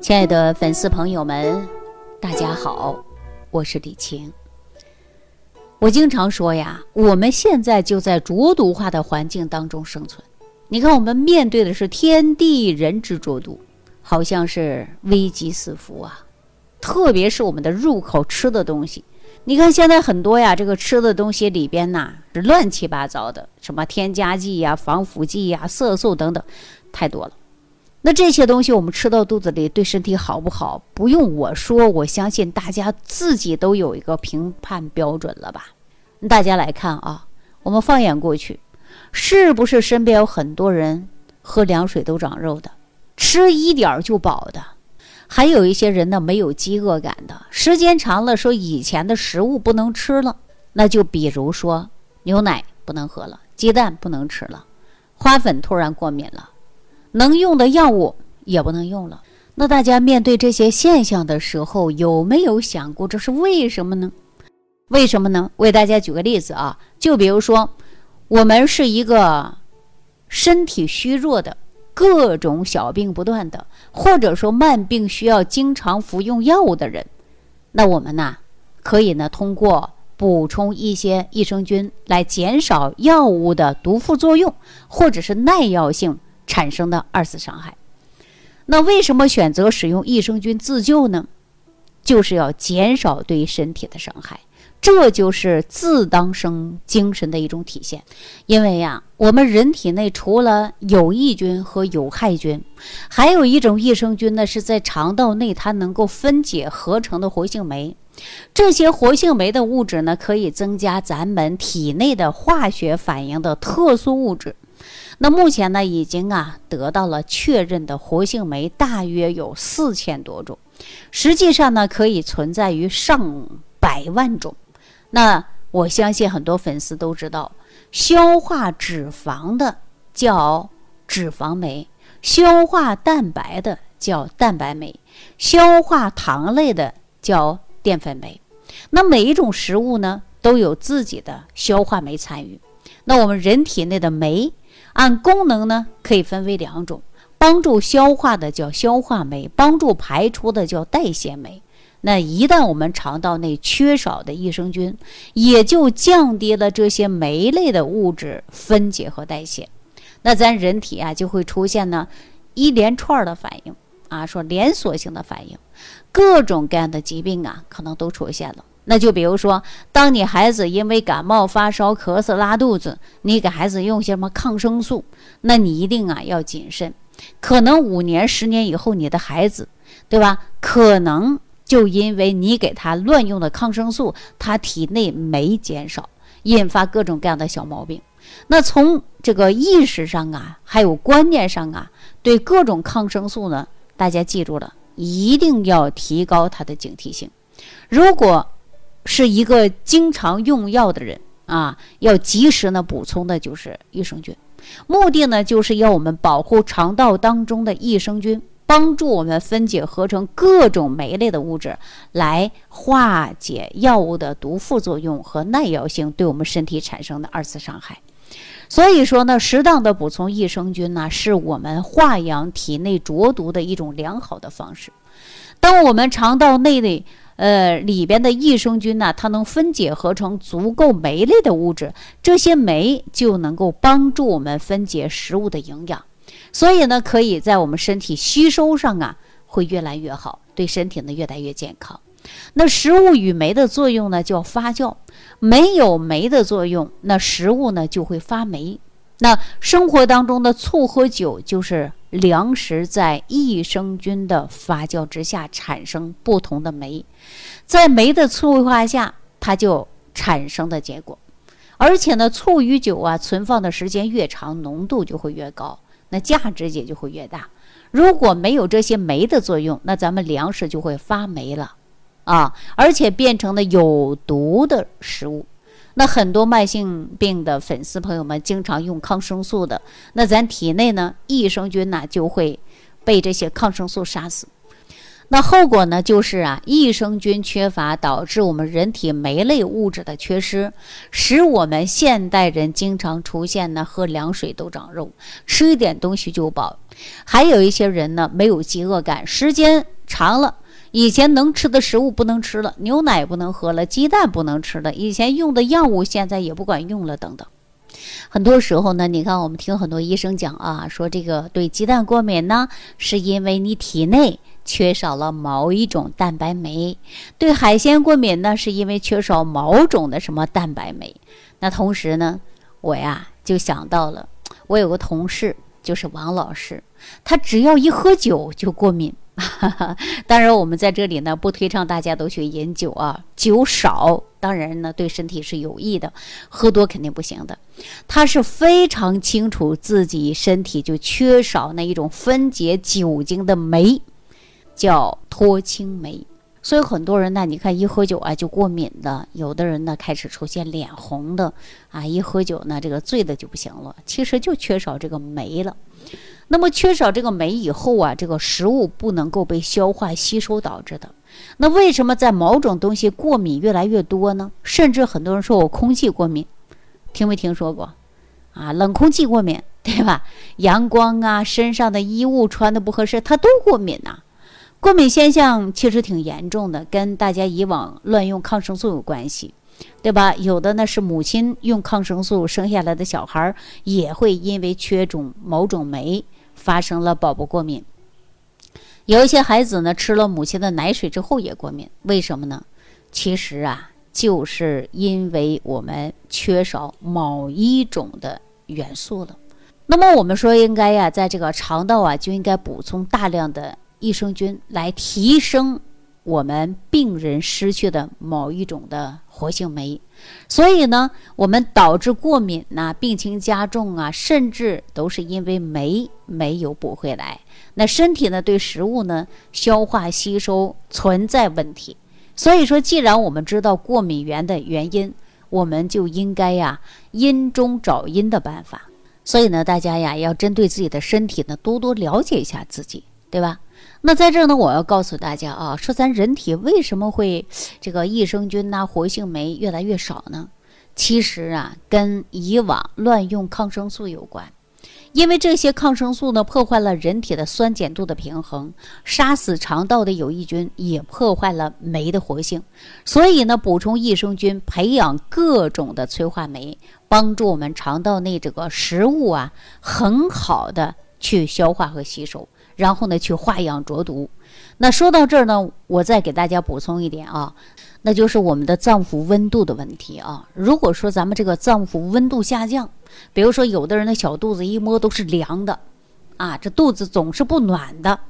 亲爱的粉丝朋友们，大家好，我是李晴。我经常说呀，我们现在就在浊毒化的环境当中生存。你看，我们面对的是天地人之浊毒，好像是危机四伏啊。特别是我们的入口吃的东西，你看现在很多呀，这个吃的东西里边呐是乱七八糟的，什么添加剂呀、防腐剂呀、色素等等，太多了。那这些东西我们吃到肚子里对身体好不好？不用我说，我相信大家自己都有一个评判标准了吧？大家来看啊，我们放眼过去，是不是身边有很多人喝凉水都长肉的，吃一点儿就饱的？还有一些人呢没有饥饿感的，时间长了说以前的食物不能吃了，那就比如说牛奶不能喝了，鸡蛋不能吃了，花粉突然过敏了。能用的药物也不能用了。那大家面对这些现象的时候，有没有想过这是为什么呢？为什么呢？为大家举个例子啊，就比如说，我们是一个身体虚弱的，各种小病不断的，或者说慢病需要经常服用药物的人，那我们呢，可以呢通过补充一些益生菌来减少药物的毒副作用，或者是耐药性。产生的二次伤害，那为什么选择使用益生菌自救呢？就是要减少对身体的伤害，这就是自当生精神的一种体现。因为呀，我们人体内除了有益菌和有害菌，还有一种益生菌呢，是在肠道内它能够分解合成的活性酶。这些活性酶的物质呢，可以增加咱们体内的化学反应的特殊物质。那目前呢，已经啊得到了确认的活性酶大约有四千多种，实际上呢可以存在于上百万种。那我相信很多粉丝都知道，消化脂肪的叫脂肪酶，消化蛋白的叫蛋白酶，消化糖类的叫淀粉酶。那每一种食物呢都有自己的消化酶参与。那我们人体内的酶。按功能呢，可以分为两种：帮助消化的叫消化酶，帮助排出的叫代谢酶。那一旦我们肠道内缺少的益生菌，也就降低了这些酶类的物质分解和代谢。那咱人体啊，就会出现呢一连串的反应啊，说连锁性的反应，各种各样的疾病啊，可能都出现了。那就比如说，当你孩子因为感冒、发烧、咳嗽、拉肚子，你给孩子用些什么抗生素，那你一定啊要谨慎。可能五年、十年以后，你的孩子，对吧？可能就因为你给他乱用的抗生素，他体内酶减少，引发各种各样的小毛病。那从这个意识上啊，还有观念上啊，对各种抗生素呢，大家记住了，一定要提高他的警惕性。如果是一个经常用药的人啊，要及时呢补充的就是益生菌，目的呢就是要我们保护肠道当中的益生菌，帮助我们分解合成各种酶类的物质，来化解药物的毒副作用和耐药性对我们身体产生的二次伤害。所以说呢，适当的补充益生菌呢，是我们化养体内浊毒的一种良好的方式。当我们肠道内的呃，里边的益生菌呢，它能分解合成足够酶类的物质，这些酶就能够帮助我们分解食物的营养，所以呢，可以在我们身体吸收上啊，会越来越好，对身体呢越来越健康。那食物与酶的作用呢，叫发酵，没有酶的作用，那食物呢就会发霉。那生活当中的醋和酒就是粮食在益生菌的发酵之下产生不同的酶，在酶的催化下，它就产生的结果。而且呢，醋与酒啊，存放的时间越长，浓度就会越高，那价值也就会越大。如果没有这些酶的作用，那咱们粮食就会发霉了，啊，而且变成了有毒的食物。那很多慢性病的粉丝朋友们经常用抗生素的，那咱体内呢益生菌呢就会被这些抗生素杀死。那后果呢，就是啊，益生菌缺乏导致我们人体酶类物质的缺失，使我们现代人经常出现呢，喝凉水都长肉，吃一点东西就饱。还有一些人呢，没有饥饿感，时间长了，以前能吃的食物不能吃了，牛奶不能喝了，鸡蛋不能吃了，以前用的药物现在也不管用了，等等。很多时候呢，你看我们听很多医生讲啊，说这个对鸡蛋过敏呢，是因为你体内缺少了某一种蛋白酶；对海鲜过敏呢，是因为缺少某种的什么蛋白酶。那同时呢，我呀就想到了，我有个同事就是王老师，他只要一喝酒就过敏。当然，我们在这里呢不推倡大家都去饮酒啊，酒少当然呢对身体是有益的，喝多肯定不行的。他是非常清楚自己身体就缺少那一种分解酒精的酶，叫脱氢酶。所以很多人呢，你看一喝酒啊就过敏的，有的人呢开始出现脸红的啊，一喝酒呢这个醉的就不行了，其实就缺少这个酶了。那么缺少这个酶以后啊，这个食物不能够被消化吸收导致的。那为什么在某种东西过敏越来越多呢？甚至很多人说我空气过敏，听没听说过？啊，冷空气过敏，对吧？阳光啊，身上的衣物穿的不合适，它都过敏呐。过敏现象其实挺严重的，跟大家以往乱用抗生素有关系，对吧？有的呢是母亲用抗生素生下来的小孩也会因为缺种某种酶。发生了宝宝过敏，有一些孩子呢吃了母亲的奶水之后也过敏，为什么呢？其实啊，就是因为我们缺少某一种的元素了。那么我们说应该呀，在这个肠道啊就应该补充大量的益生菌，来提升我们病人失去的某一种的活性酶。所以呢，我们导致过敏呐，病情加重啊，甚至都是因为酶没有补回来。那身体呢，对食物呢消化吸收存在问题。所以说，既然我们知道过敏源的原因，我们就应该呀因中找因的办法。所以呢，大家呀要针对自己的身体呢多多了解一下自己，对吧？那在这儿呢，我要告诉大家啊，说咱人体为什么会这个益生菌呐、活性酶越来越少呢？其实啊，跟以往乱用抗生素有关。因为这些抗生素呢，破坏了人体的酸碱度的平衡，杀死肠道的有益菌，也破坏了酶的活性。所以呢，补充益生菌，培养各种的催化酶，帮助我们肠道内这个食物啊，很好的去消化和吸收。然后呢，去化养浊毒。那说到这儿呢，我再给大家补充一点啊，那就是我们的脏腑温度的问题啊。如果说咱们这个脏腑温度下降，比如说有的人的小肚子一摸都是凉的，啊，这肚子总是不暖的，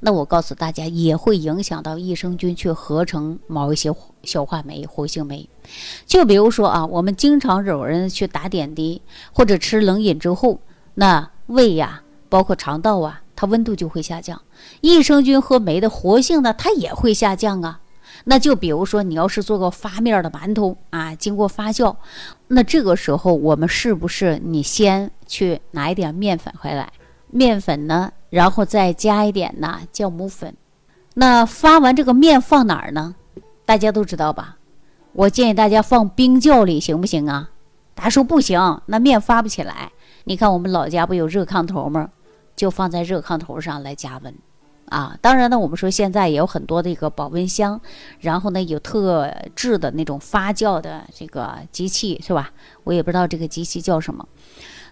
那我告诉大家，也会影响到益生菌去合成某一些消化酶、活性酶。就比如说啊，我们经常有人去打点滴或者吃冷饮之后，那胃呀，包括肠道啊。它温度就会下降，益生菌和酶的活性呢，它也会下降啊。那就比如说，你要是做个发面的馒头啊，经过发酵，那这个时候我们是不是你先去拿一点面粉回来，面粉呢，然后再加一点呢酵母粉。那发完这个面放哪儿呢？大家都知道吧？我建议大家放冰窖里，行不行啊？大家说不行，那面发不起来。你看我们老家不有热炕头吗？就放在热炕头上来加温，啊，当然呢，我们说现在也有很多的一个保温箱，然后呢有特制的那种发酵的这个机器，是吧？我也不知道这个机器叫什么。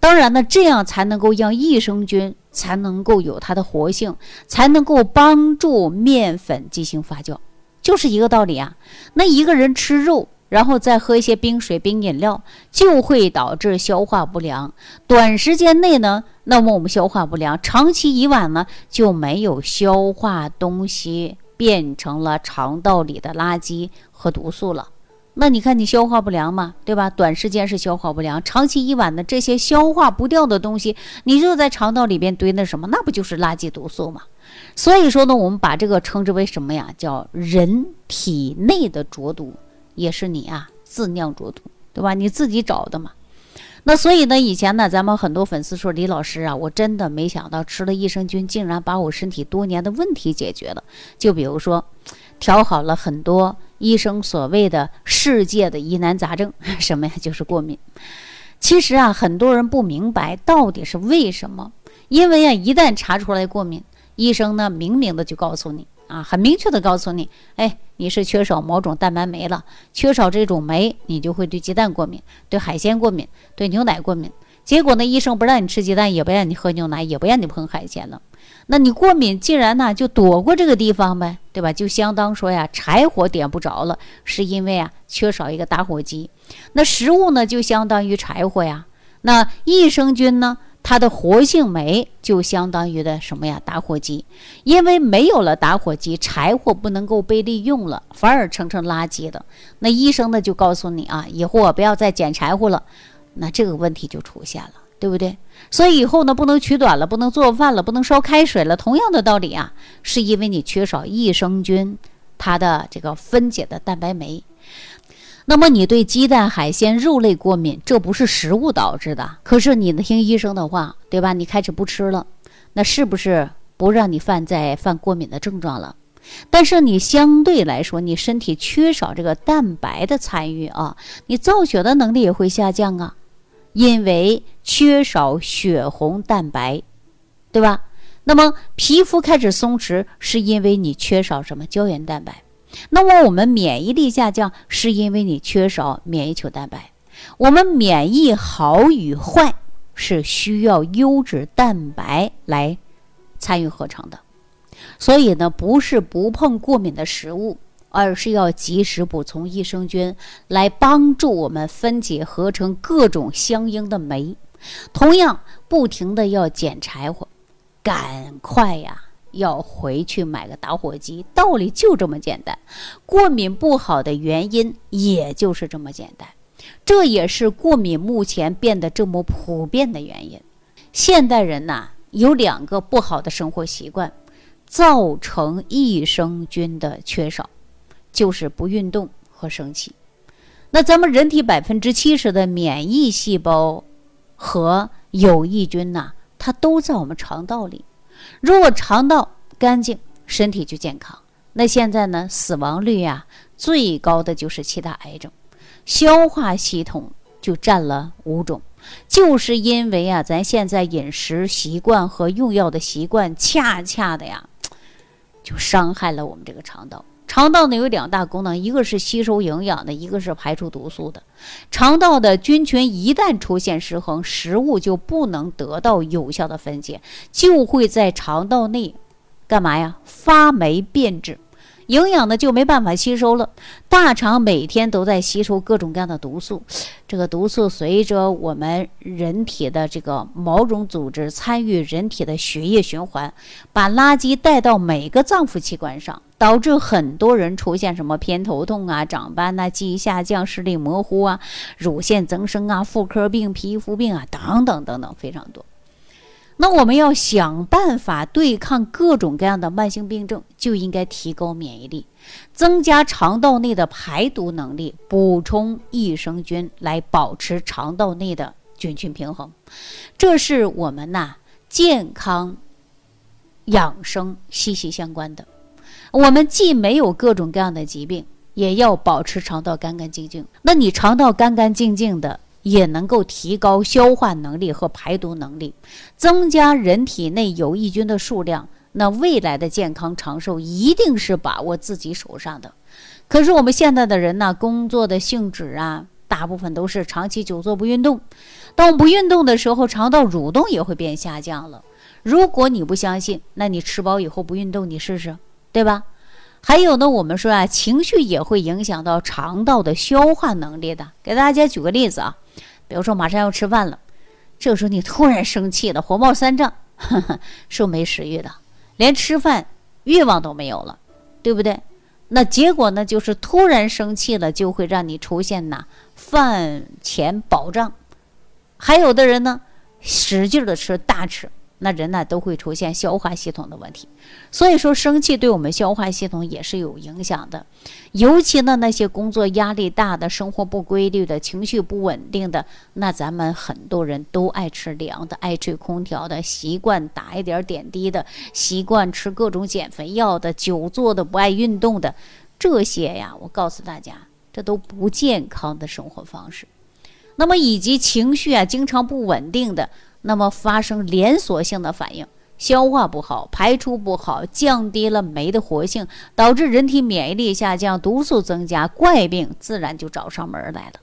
当然呢，这样才能够让益生菌才能够有它的活性，才能够帮助面粉进行发酵，就是一个道理啊。那一个人吃肉。然后再喝一些冰水、冰饮料，就会导致消化不良。短时间内呢，那么我们消化不良，长期以往呢，就没有消化东西，变成了肠道里的垃圾和毒素了。那你看你消化不良嘛，对吧？短时间是消化不良，长期以往的这些消化不掉的东西，你就在肠道里边堆那什么，那不就是垃圾毒素吗？所以说呢，我们把这个称之为什么呀？叫人体内的浊毒。也是你啊，自酿浊毒，对吧？你自己找的嘛。那所以呢，以前呢，咱们很多粉丝说李老师啊，我真的没想到吃了益生菌竟然把我身体多年的问题解决了。就比如说，调好了很多医生所谓的世界的疑难杂症，什么呀？就是过敏。其实啊，很多人不明白到底是为什么，因为啊，一旦查出来过敏，医生呢明明的就告诉你。啊，很明确的告诉你，哎，你是缺少某种蛋白酶了，缺少这种酶，你就会对鸡蛋过敏，对海鲜过敏，对牛奶过敏。结果呢，医生不让你吃鸡蛋，也不让你喝牛奶，也不让你碰海鲜了。那你过敏，竟然呢就躲过这个地方呗，对吧？就相当说呀，柴火点不着了，是因为啊缺少一个打火机。那食物呢，就相当于柴火呀。那益生菌呢？它的活性酶就相当于的什么呀？打火机，因为没有了打火机，柴火不能够被利用了，反而成成垃圾的。那医生呢就告诉你啊，以后我不要再捡柴火了，那这个问题就出现了，对不对？所以以后呢不能取短了，不能做饭了，不能烧开水了。同样的道理啊，是因为你缺少益生菌，它的这个分解的蛋白酶。那么你对鸡蛋、海鲜、肉类过敏，这不是食物导致的。可是你听医生的话，对吧？你开始不吃了，那是不是不让你犯在犯过敏的症状了？但是你相对来说，你身体缺少这个蛋白的参与啊，你造血的能力也会下降啊，因为缺少血红蛋白，对吧？那么皮肤开始松弛，是因为你缺少什么胶原蛋白？那么我们免疫力下降，是因为你缺少免疫球蛋白。我们免疫好与坏，是需要优质蛋白来参与合成的。所以呢，不是不碰过敏的食物，而是要及时补充益生菌，来帮助我们分解合成各种相应的酶。同样，不停的要捡柴火，赶快呀！要回去买个打火机，道理就这么简单。过敏不好的原因也就是这么简单，这也是过敏目前变得这么普遍的原因。现代人呐，有两个不好的生活习惯，造成益生菌的缺少，就是不运动和生气。那咱们人体百分之七十的免疫细胞和有益菌呐，它都在我们肠道里。如果肠道干净，身体就健康。那现在呢，死亡率呀最高的就是七大癌症，消化系统就占了五种，就是因为啊，咱现在饮食习惯和用药的习惯，恰恰的呀，就伤害了我们这个肠道。肠道呢有两大功能，一个是吸收营养的，一个是排出毒素的。肠道的菌群一旦出现失衡，食物就不能得到有效的分解，就会在肠道内干嘛呀？发霉变质。营养呢就没办法吸收了，大肠每天都在吸收各种各样的毒素，这个毒素随着我们人体的这个毛绒组织参与人体的血液循环，把垃圾带到每个脏腑器官上，导致很多人出现什么偏头痛啊、长斑呐、记忆下降、视力模糊啊、乳腺增生啊、妇科病、皮肤病啊等等等等，非常多。那我们要想办法对抗各种各样的慢性病症，就应该提高免疫力，增加肠道内的排毒能力，补充益生菌来保持肠道内的菌群平衡。这是我们呐健康养生息息相关的。我们既没有各种各样的疾病，也要保持肠道干干净净。那你肠道干干净净的。也能够提高消化能力和排毒能力，增加人体内有益菌的数量。那未来的健康长寿一定是把握自己手上的。可是我们现在的人呢，工作的性质啊，大部分都是长期久坐不运动。当我不运动的时候，肠道蠕动也会变下降了。如果你不相信，那你吃饱以后不运动，你试试，对吧？还有呢，我们说啊，情绪也会影响到肠道的消化能力的。给大家举个例子啊。比如说，马上要吃饭了，这时候你突然生气了，火冒三丈，是没食欲的，连吃饭欲望都没有了，对不对？那结果呢，就是突然生气了，就会让你出现呐饭前饱胀。还有的人呢，使劲的吃大吃，那人呢都会出现消化系统的问题。所以说，生气对我们消化系统也是有影响的。尤其呢，那些工作压力大的、生活不规律的、情绪不稳定的，那咱们很多人都爱吃凉的、爱吹空调的，习惯打一点点滴的，习惯吃各种减肥药的，久坐的、不爱运动的，这些呀，我告诉大家，这都不健康的生活方式。那么，以及情绪啊经常不稳定的，那么发生连锁性的反应。消化不好，排出不好，降低了酶的活性，导致人体免疫力下降，毒素增加，怪病自然就找上门来了。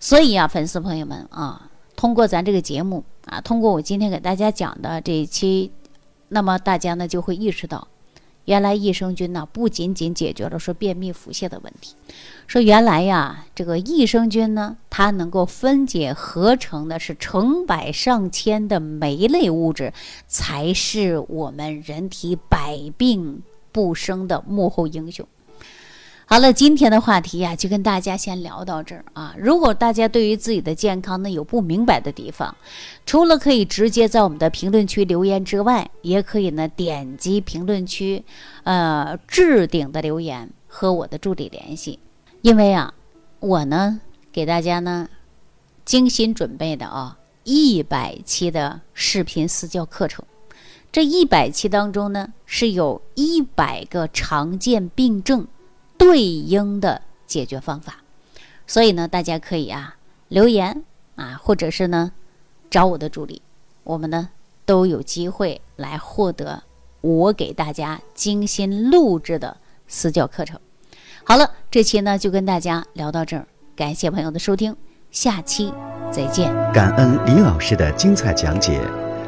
所以啊，粉丝朋友们啊，通过咱这个节目啊，通过我今天给大家讲的这一期，那么大家呢就会意识到。原来益生菌呢，不仅仅解决了说便秘腹泻的问题，说原来呀，这个益生菌呢，它能够分解合成的是成百上千的酶类物质，才是我们人体百病不生的幕后英雄。好了，今天的话题呀，就跟大家先聊到这儿啊。如果大家对于自己的健康呢有不明白的地方，除了可以直接在我们的评论区留言之外，也可以呢点击评论区，呃置顶的留言和我的助理联系。因为啊，我呢给大家呢精心准备的啊一百期的视频私教课程，这一百期当中呢是有一百个常见病症。对应的解决方法，所以呢，大家可以啊留言啊，或者是呢找我的助理，我们呢都有机会来获得我给大家精心录制的私教课程。好了，这期呢就跟大家聊到这儿，感谢朋友的收听，下期再见。感恩李老师的精彩讲解。